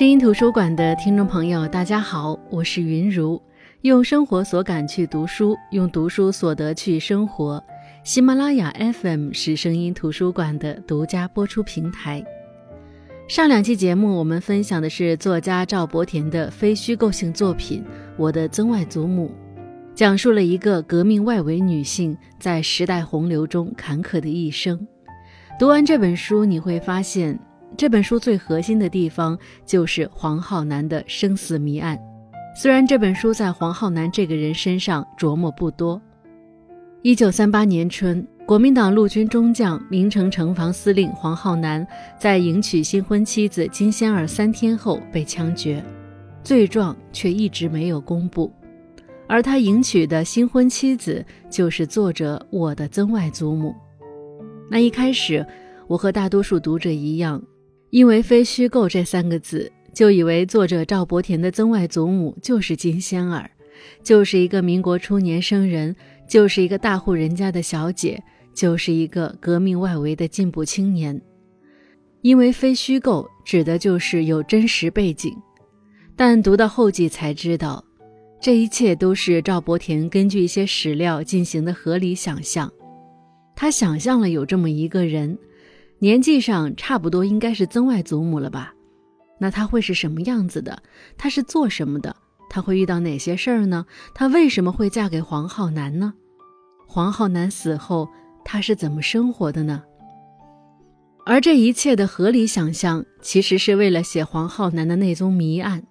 声音图书馆的听众朋友，大家好，我是云如。用生活所感去读书，用读书所得去生活。喜马拉雅 FM 是声音图书馆的独家播出平台。上两期节目，我们分享的是作家赵伯田的非虚构性作品《我的曾外祖母》，讲述了一个革命外围女性在时代洪流中坎坷的一生。读完这本书，你会发现。这本书最核心的地方就是黄浩南的生死谜案。虽然这本书在黄浩南这个人身上琢磨不多。一九三八年春，国民党陆军中将、明城城防司令黄浩南在迎娶新婚妻子金仙儿三天后被枪决，罪状却一直没有公布。而他迎娶的新婚妻子就是作者我的曾外祖母。那一开始，我和大多数读者一样。因为非虚构这三个字，就以为作者赵伯田的曾外祖母就是金仙儿，就是一个民国初年生人，就是一个大户人家的小姐，就是一个革命外围的进步青年。因为非虚构指的就是有真实背景，但读到后记才知道，这一切都是赵伯田根据一些史料进行的合理想象。他想象了有这么一个人。年纪上差不多应该是曾外祖母了吧？那她会是什么样子的？她是做什么的？她会遇到哪些事儿呢？她为什么会嫁给黄浩南呢？黄浩南死后，她是怎么生活的呢？而这一切的合理想象，其实是为了写黄浩南的那宗谜案，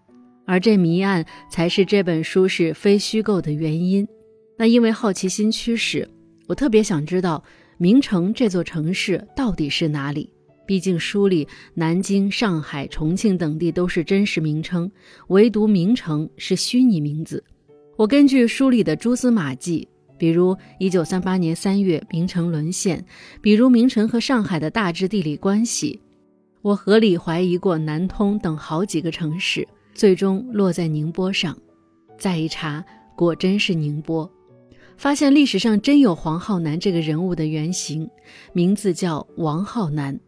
而这谜案才是这本书是非虚构的原因。那因为好奇心驱使，我特别想知道。名城这座城市到底是哪里？毕竟书里南京、上海、重庆等地都是真实名称，唯独名城是虚拟名字。我根据书里的蛛丝马迹，比如1938年3月名城沦陷，比如名城和上海的大致地理关系，我合理怀疑过南通等好几个城市，最终落在宁波上。再一查，果真是宁波。发现历史上真有黄浩南这个人物的原型，名字叫王浩南。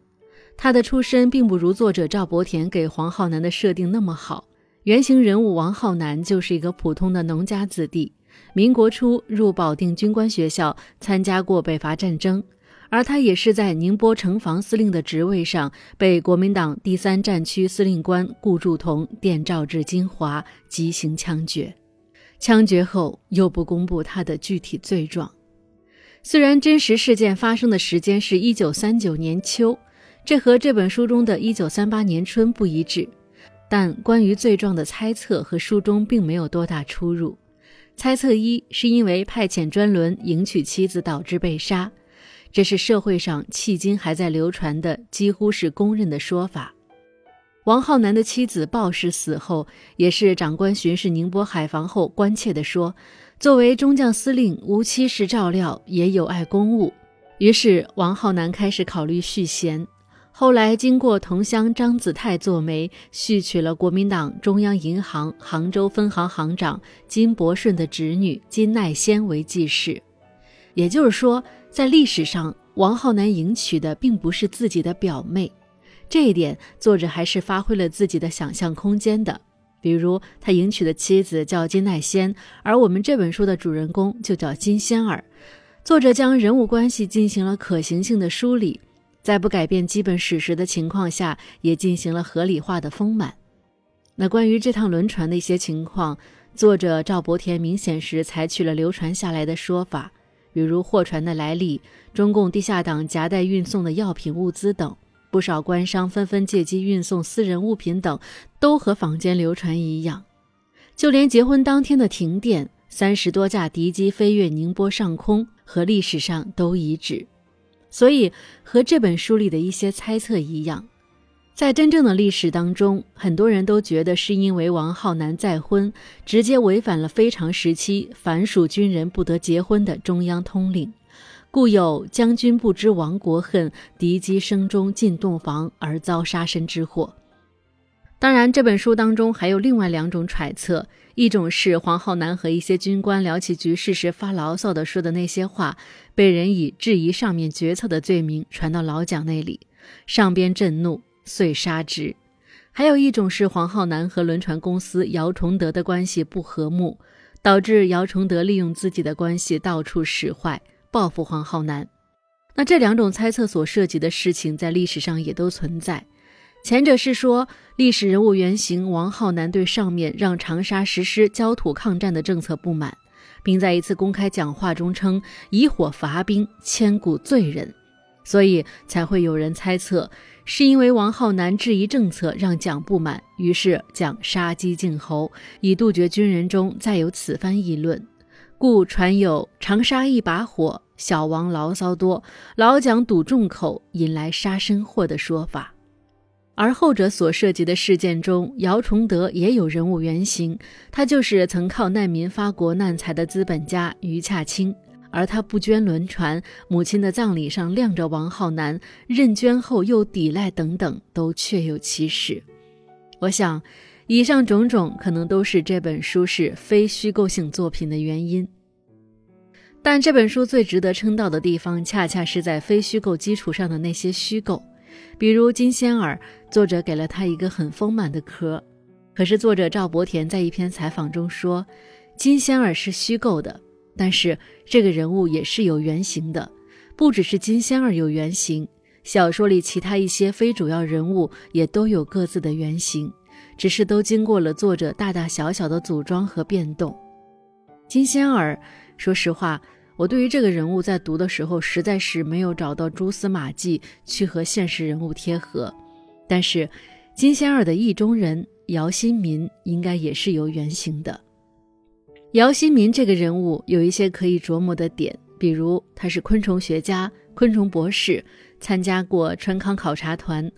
他的出身并不如作者赵伯田给黄浩南的设定那么好。原型人物王浩南就是一个普通的农家子弟，民国初入保定军官学校，参加过北伐战争，而他也是在宁波城防司令的职位上被国民党第三战区司令官顾祝同电召至金华，急行枪决。枪决后又不公布他的具体罪状，虽然真实事件发生的时间是一九三九年秋，这和这本书中的一九三八年春不一致，但关于罪状的猜测和书中并没有多大出入。猜测一是因为派遣专轮迎娶妻子导致被杀，这是社会上迄今还在流传的几乎是公认的说法。王浩南的妻子鲍氏死后，也是长官巡视宁波海防后关切地说：“作为中将司令，无妻室照料，也有碍公务。”于是王浩南开始考虑续弦。后来经过同乡张子泰做媒，续娶了国民党中央银行杭州分行行长金伯顺的侄女金奈仙为继室。也就是说，在历史上，王浩南迎娶的并不是自己的表妹。这一点，作者还是发挥了自己的想象空间的。比如，他迎娶的妻子叫金奈仙，而我们这本书的主人公就叫金仙儿。作者将人物关系进行了可行性的梳理，在不改变基本史实的情况下，也进行了合理化的丰满。那关于这趟轮船的一些情况，作者赵伯田明显是采取了流传下来的说法，比如货船的来历、中共地下党夹带运送的药品物资等。不少官商纷纷借机运送私人物品等，都和坊间流传一样。就连结婚当天的停电，三十多架敌机飞越宁波上空，和历史上都一致。所以，和这本书里的一些猜测一样，在真正的历史当中，很多人都觉得是因为王浩南再婚，直接违反了非常时期凡属军人不得结婚的中央通令。故有将军不知亡国恨，敌机声中进洞房而遭杀身之祸。当然，这本书当中还有另外两种揣测：一种是黄浩南和一些军官聊起局势时发牢骚的说的那些话，被人以质疑上面决策的罪名传到老蒋那里，上边震怒，遂杀之；还有一种是黄浩南和轮船公司姚崇德的关系不和睦，导致姚崇德利用自己的关系到处使坏，报复黄浩南。那这两种猜测所涉及的事情，在历史上也都存在。前者是说，历史人物原型王浩南对上面让长沙实施焦土抗战的政策不满，并在一次公开讲话中称以火伐兵，千古罪人，所以才会有人猜测，是因为王浩南质疑政策让蒋不满，于是蒋杀鸡儆猴，以杜绝军人中再有此番议论，故传有长沙一把火，小王牢骚多，老蒋堵众口，引来杀身祸的说法。而后者所涉及的事件中，姚崇德也有人物原型，他就是曾靠难民发国难财的资本家余洽清。而他不捐轮船，母亲的葬礼上亮着王浩南，认捐后又抵赖等等，都确有其事。我想，以上种种可能都是这本书是非虚构性作品的原因。但这本书最值得称道的地方，恰恰是在非虚构基础上的那些虚构。比如金仙儿，作者给了他一个很丰满的壳，可是作者赵伯田在一篇采访中说，金仙儿是虚构的，但是这个人物也是有原型的，不只是金仙儿有原型，小说里其他一些非主要人物也都有各自的原型，只是都经过了作者大大小小的组装和变动。金仙儿，说实话。我对于这个人物在读的时候，实在是没有找到蛛丝马迹去和现实人物贴合。但是，金仙儿的意中人姚新民应该也是有原型的。姚新民这个人物有一些可以琢磨的点，比如他是昆虫学家、昆虫博士，参加过川康考察团。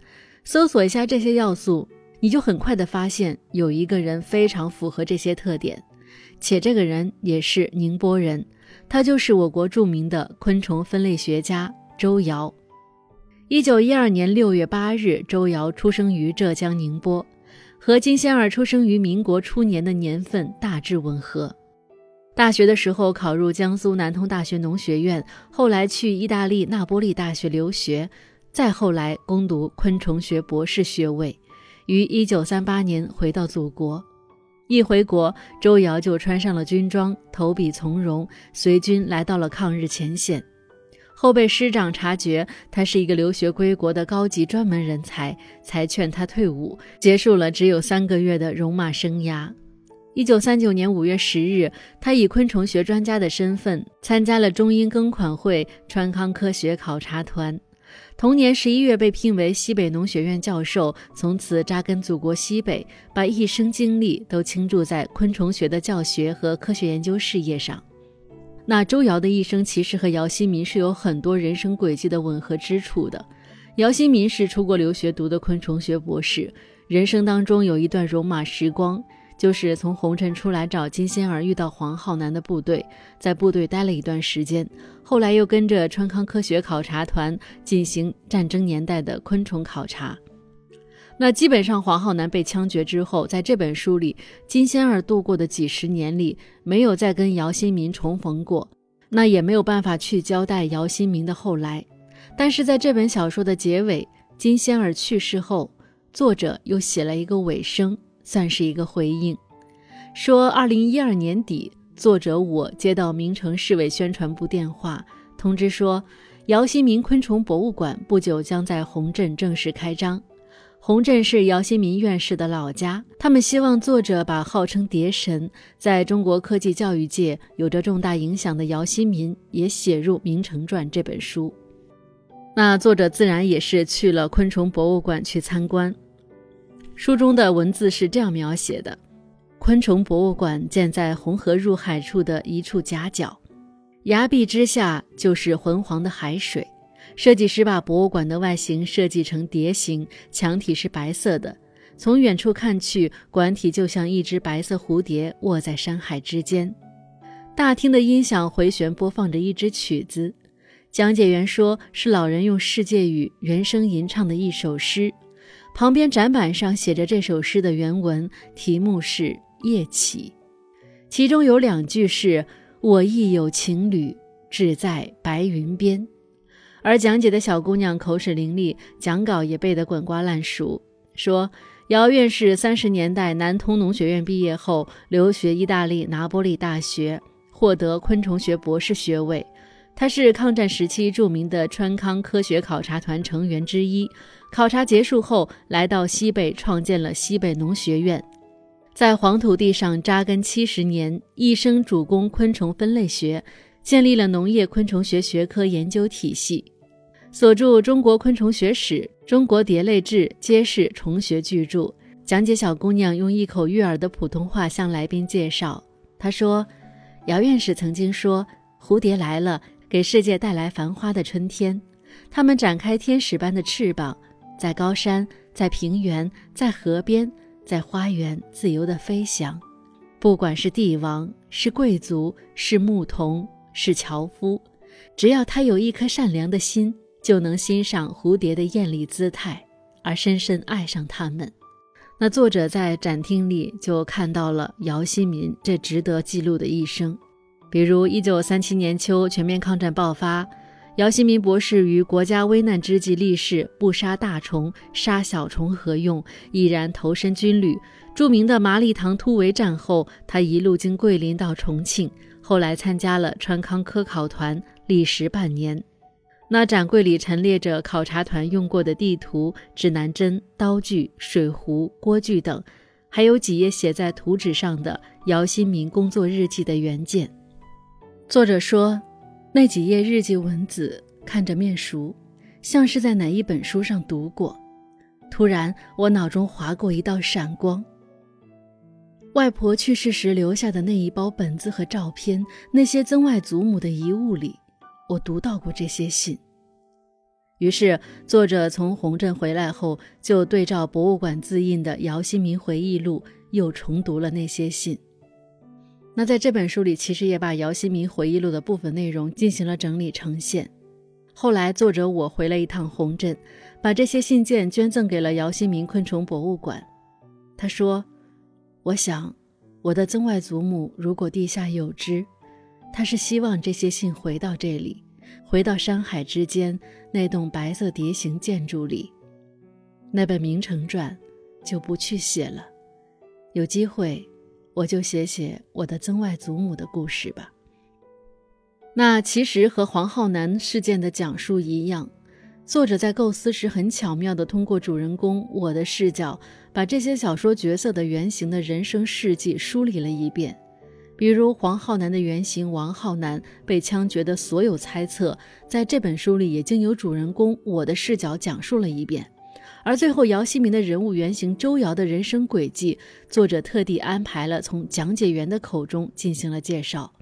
搜索一下这些要素，你就很快的发现有一个人非常符合这些特点，且这个人也是宁波人。他就是我国著名的昆虫分类学家周尧。一九一二年六月八日，周尧出生于浙江宁波，和金仙儿出生于民国初年的年份大致吻合。大学的时候考入江苏南通大学农学院，后来去意大利那波利大学留学，再后来攻读昆虫学博士学位，于一九三八年回到祖国。一回国，周瑶就穿上了军装，投笔从戎，随军来到了抗日前线。后被师长察觉他是一个留学归国的高级专门人才，才劝他退伍，结束了只有三个月的戎马生涯。一九三九年五月十日，他以昆虫学专家的身份参加了中英庚款会川康科学考察团。同年十一月被聘为西北农学院教授，从此扎根祖国西北，把一生精力都倾注在昆虫学的教学和科学研究事业上。那周尧的一生其实和姚新民是有很多人生轨迹的吻合之处的。姚新民是出国留学读的昆虫学博士，人生当中有一段戎马时光。就是从红尘出来找金仙儿，遇到黄浩南的部队，在部队待了一段时间，后来又跟着川康科学考察团进行战争年代的昆虫考察。那基本上黄浩南被枪决之后，在这本书里，金仙儿度过的几十年里，没有再跟姚新民重逢过，那也没有办法去交代姚新民的后来。但是在这本小说的结尾，金仙儿去世后，作者又写了一个尾声。算是一个回应，说二零一二年底，作者我接到名城市委宣传部电话，通知说姚新民昆虫博物馆不久将在洪镇正式开张。洪镇是姚新民院士的老家，他们希望作者把号称蝶神，在中国科技教育界有着重大影响的姚新民也写入《名城传》这本书。那作者自然也是去了昆虫博物馆去参观。书中的文字是这样描写的：昆虫博物馆建在红河入海处的一处夹角，崖壁之下就是浑黄的海水。设计师把博物馆的外形设计成蝶形，墙体是白色的。从远处看去，馆体就像一只白色蝴蝶卧在山海之间。大厅的音响回旋播放着一支曲子，讲解员说是老人用世界语原声吟唱的一首诗。旁边展板上写着这首诗的原文，题目是《夜起》，其中有两句是“我亦有情侣，只在白云边”。而讲解的小姑娘口齿伶俐，讲稿也背得滚瓜烂熟，说姚院士三十年代南通农学院毕业后，留学意大利拿波利大学，获得昆虫学博士学位。他是抗战时期著名的川康科学考察团成员之一。考察结束后，来到西北，创建了西北农学院，在黄土地上扎根七十年，一生主攻昆虫分类学，建立了农业昆虫学学科研究体系。所著《中国昆虫学史》《中国蝶类志》皆是虫学巨著。讲解小姑娘用一口悦耳的普通话向来宾介绍，她说：“姚院士曾经说，蝴蝶来了。”给世界带来繁花的春天，它们展开天使般的翅膀，在高山，在平原，在河边，在花园自由地飞翔。不管是帝王，是贵族，是牧童，是樵夫，只要他有一颗善良的心，就能欣赏蝴蝶的艳丽姿态，而深深爱上它们。那作者在展厅里就看到了姚新民这值得记录的一生。比如，一九三七年秋，全面抗战爆发，姚新民博士于国家危难之际立誓不杀大虫，杀小虫何用？毅然投身军旅。著名的麻栗塘突围战后，他一路经桂林到重庆，后来参加了川康科考团，历时半年。那展柜里陈列着考察团用过的地图、指南针、刀具、水壶、锅具等，还有几页写在图纸上的姚新民工作日记的原件。作者说，那几页日记文字看着面熟，像是在哪一本书上读过。突然，我脑中划过一道闪光。外婆去世时留下的那一包本子和照片，那些曾外祖母的遗物里，我读到过这些信。于是，作者从洪镇回来后，就对照博物馆自印的姚新民回忆录，又重读了那些信。那在这本书里，其实也把姚新民回忆录的部分内容进行了整理呈现。后来，作者我回了一趟洪镇，把这些信件捐赠给了姚新民昆虫博物馆。他说：“我想，我的曾外祖母如果地下有知，他是希望这些信回到这里，回到山海之间那栋白色蝶形建筑里。那本《明成传》就不去写了，有机会。”我就写写我的曾外祖母的故事吧。那其实和黄浩南事件的讲述一样，作者在构思时很巧妙地通过主人公我的视角，把这些小说角色的原型的人生事迹梳理了一遍。比如黄浩南的原型王浩南被枪决的所有猜测，在这本书里也经由主人公我的视角讲述了一遍。而最后，姚希明的人物原型周瑶的人生轨迹，作者特地安排了从讲解员的口中进行了介绍。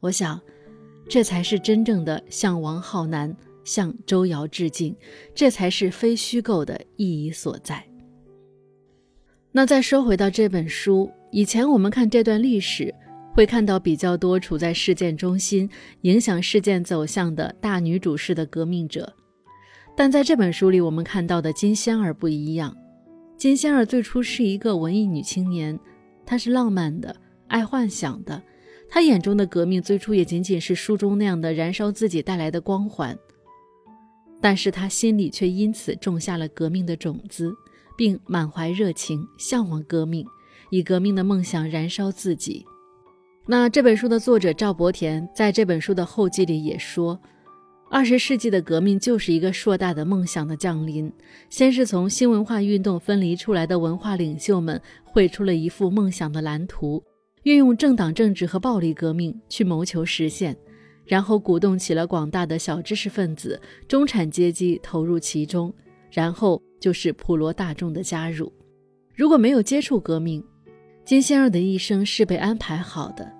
我想，这才是真正的向王浩南、向周瑶致敬，这才是非虚构的意义所在。那再说回到这本书，以前我们看这段历史，会看到比较多处在事件中心、影响事件走向的大女主式的革命者。但在这本书里，我们看到的金仙儿不一样。金仙儿最初是一个文艺女青年，她是浪漫的，爱幻想的。她眼中的革命最初也仅仅是书中那样的燃烧自己带来的光环，但是她心里却因此种下了革命的种子，并满怀热情，向往革命，以革命的梦想燃烧自己。那这本书的作者赵伯田在这本书的后记里也说。二十世纪的革命就是一个硕大的梦想的降临。先是从新文化运动分离出来的文化领袖们绘出了一幅梦想的蓝图，运用政党政治和暴力革命去谋求实现，然后鼓动起了广大的小知识分子、中产阶级投入其中，然后就是普罗大众的加入。如果没有接触革命，金仙儿的一生是被安排好的，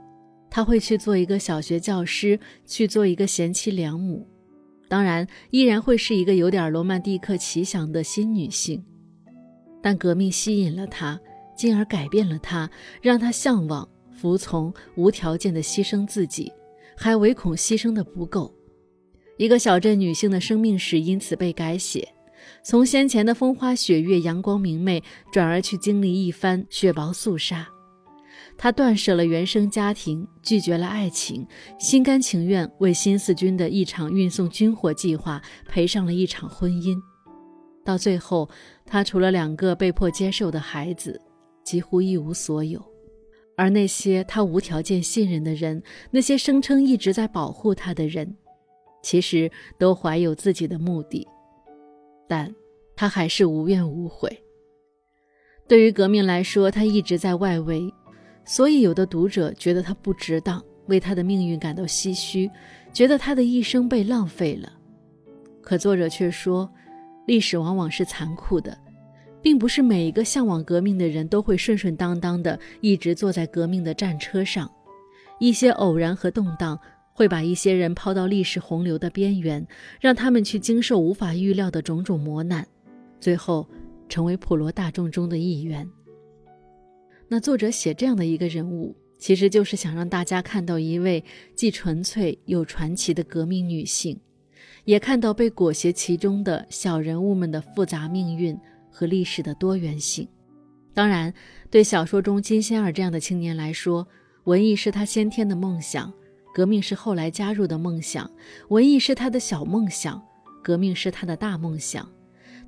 他会去做一个小学教师，去做一个贤妻良母。当然，依然会是一个有点罗曼蒂克奇想的新女性，但革命吸引了她，进而改变了她，让她向往、服从、无条件的牺牲自己，还唯恐牺牲的不够。一个小镇女性的生命史因此被改写，从先前的风花雪月、阳光明媚，转而去经历一番血薄肃杀。他断舍了原生家庭，拒绝了爱情，心甘情愿为新四军的一场运送军火计划赔上了一场婚姻。到最后，他除了两个被迫接受的孩子，几乎一无所有。而那些他无条件信任的人，那些声称一直在保护他的人，其实都怀有自己的目的，但他还是无怨无悔。对于革命来说，他一直在外围，所以有的读者觉得他不值当，为他的命运感到唏嘘，觉得他的一生被浪费了。可作者却说，历史往往是残酷的。并不是每一个向往革命的人都会顺顺当当的一直坐在革命的战车上，一些偶然和动荡会把一些人抛到历史洪流的边缘，让他们去经受无法预料的种种磨难，最后成为普罗大众中的一员。那作者写这样的一个人物，其实就是想让大家看到一位既纯粹又传奇的革命女性，也看到被裹挟其中的小人物们的复杂命运。和历史的多元性，当然，对小说中金仙儿这样的青年来说，文艺是他先天的梦想，革命是后来加入的梦想。文艺是他的小梦想，革命是他的大梦想。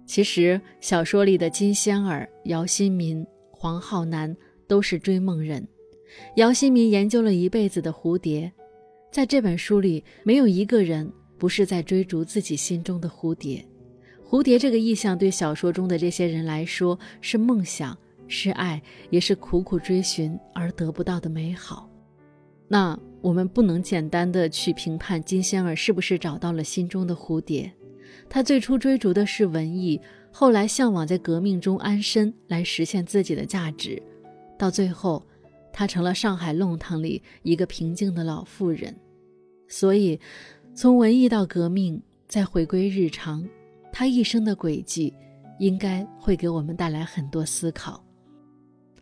其实，小说里的金仙儿、姚新民、黄浩南都是追梦人。姚新民研究了一辈子的蝴蝶，在这本书里，没有一个人不是在追逐自己心中的蝴蝶。蝴蝶这个意象对小说中的这些人来说是梦想，是爱，也是苦苦追寻而得不到的美好。那我们不能简单的去评判金仙儿是不是找到了心中的蝴蝶。他最初追逐的是文艺，后来向往在革命中安身，来实现自己的价值。到最后，他成了上海弄堂里一个平静的老妇人。所以，从文艺到革命，再回归日常。他一生的轨迹，应该会给我们带来很多思考。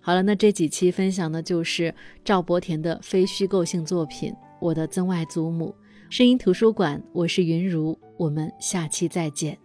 好了，那这几期分享的就是赵伯田的非虚构性作品《我的曾外祖母》。声音图书馆，我是云如，我们下期再见。